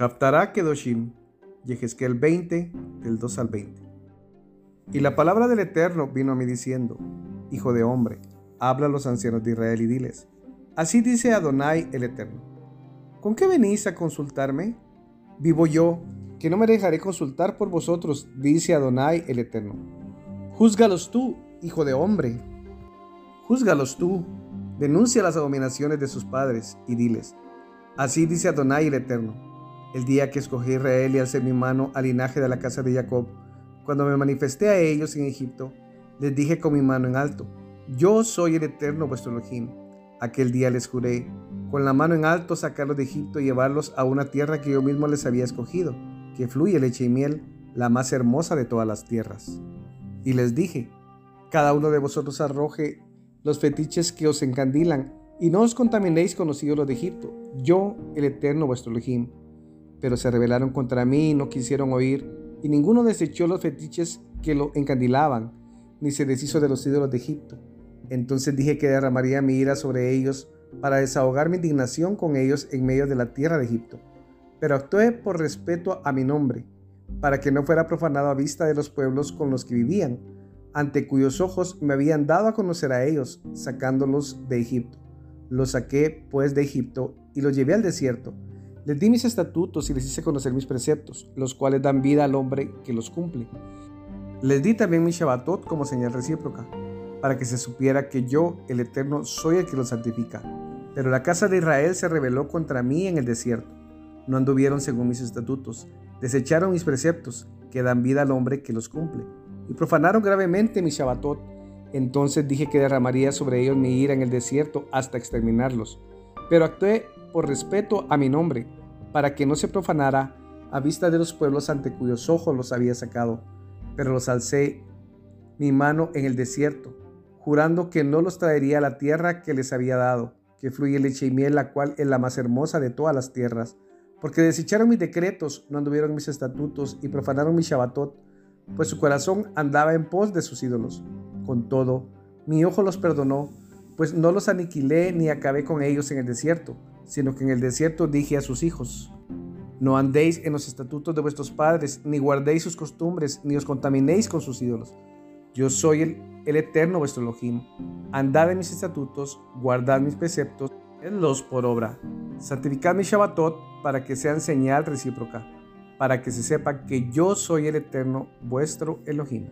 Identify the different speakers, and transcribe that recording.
Speaker 1: Haftará Kedoshim, Yehezkel 20, del 2 al 20. Y la palabra del Eterno vino a mí diciendo, Hijo de hombre, habla a los ancianos de Israel y diles, Así dice Adonai el Eterno, ¿con qué venís a consultarme? Vivo yo, que no me dejaré consultar por vosotros, dice Adonai el Eterno. Júzgalos tú, hijo de hombre. Júzgalos tú, denuncia las abominaciones de sus padres y diles, Así dice Adonai el Eterno el día que escogí Israel y alcé mi mano al linaje de la casa de Jacob, cuando me manifesté a ellos en Egipto, les dije con mi mano en alto, yo soy el eterno vuestro Elohim. Aquel día les juré, con la mano en alto sacarlos de Egipto y llevarlos a una tierra que yo mismo les había escogido, que fluye leche y miel, la más hermosa de todas las tierras. Y les dije, cada uno de vosotros arroje los fetiches que os encandilan, y no os contaminéis con los ídolos de Egipto, yo, el eterno vuestro Elohim pero se rebelaron contra mí y no quisieron oír, y ninguno desechó los fetiches que lo encandilaban, ni se deshizo de los ídolos de Egipto. Entonces dije que derramaría mi ira sobre ellos para desahogar mi indignación con ellos en medio de la tierra de Egipto. Pero actué por respeto a mi nombre, para que no fuera profanado a vista de los pueblos con los que vivían, ante cuyos ojos me habían dado a conocer a ellos, sacándolos de Egipto. Los saqué pues de Egipto y los llevé al desierto, les di mis estatutos y les hice conocer mis preceptos, los cuales dan vida al hombre que los cumple. Les di también mi Shabbatot como señal recíproca, para que se supiera que yo, el Eterno, soy el que los santifica. Pero la casa de Israel se rebeló contra mí en el desierto. No anduvieron según mis estatutos, desecharon mis preceptos, que dan vida al hombre que los cumple, y profanaron gravemente mi Shabbatot. Entonces dije que derramaría sobre ellos mi ira en el desierto hasta exterminarlos. Pero actué por respeto a mi nombre, para que no se profanara a vista de los pueblos ante cuyos ojos los había sacado. Pero los alcé mi mano en el desierto, jurando que no los traería a la tierra que les había dado, que fluye leche y miel, la cual es la más hermosa de todas las tierras. Porque desecharon mis decretos, no anduvieron mis estatutos y profanaron mi Shabbatot, pues su corazón andaba en pos de sus ídolos. Con todo, mi ojo los perdonó, pues no los aniquilé ni acabé con ellos en el desierto, sino que en el desierto dije a sus hijos, no andéis en los estatutos de vuestros padres, ni guardéis sus costumbres, ni os contaminéis con sus ídolos. Yo soy el, eterno vuestro Elohim. Andad en mis estatutos, guardad mis preceptos, los por obra. Santificad mi Shabbatot para que sean señal recíproca, para que se sepa que yo soy el eterno vuestro Elohim.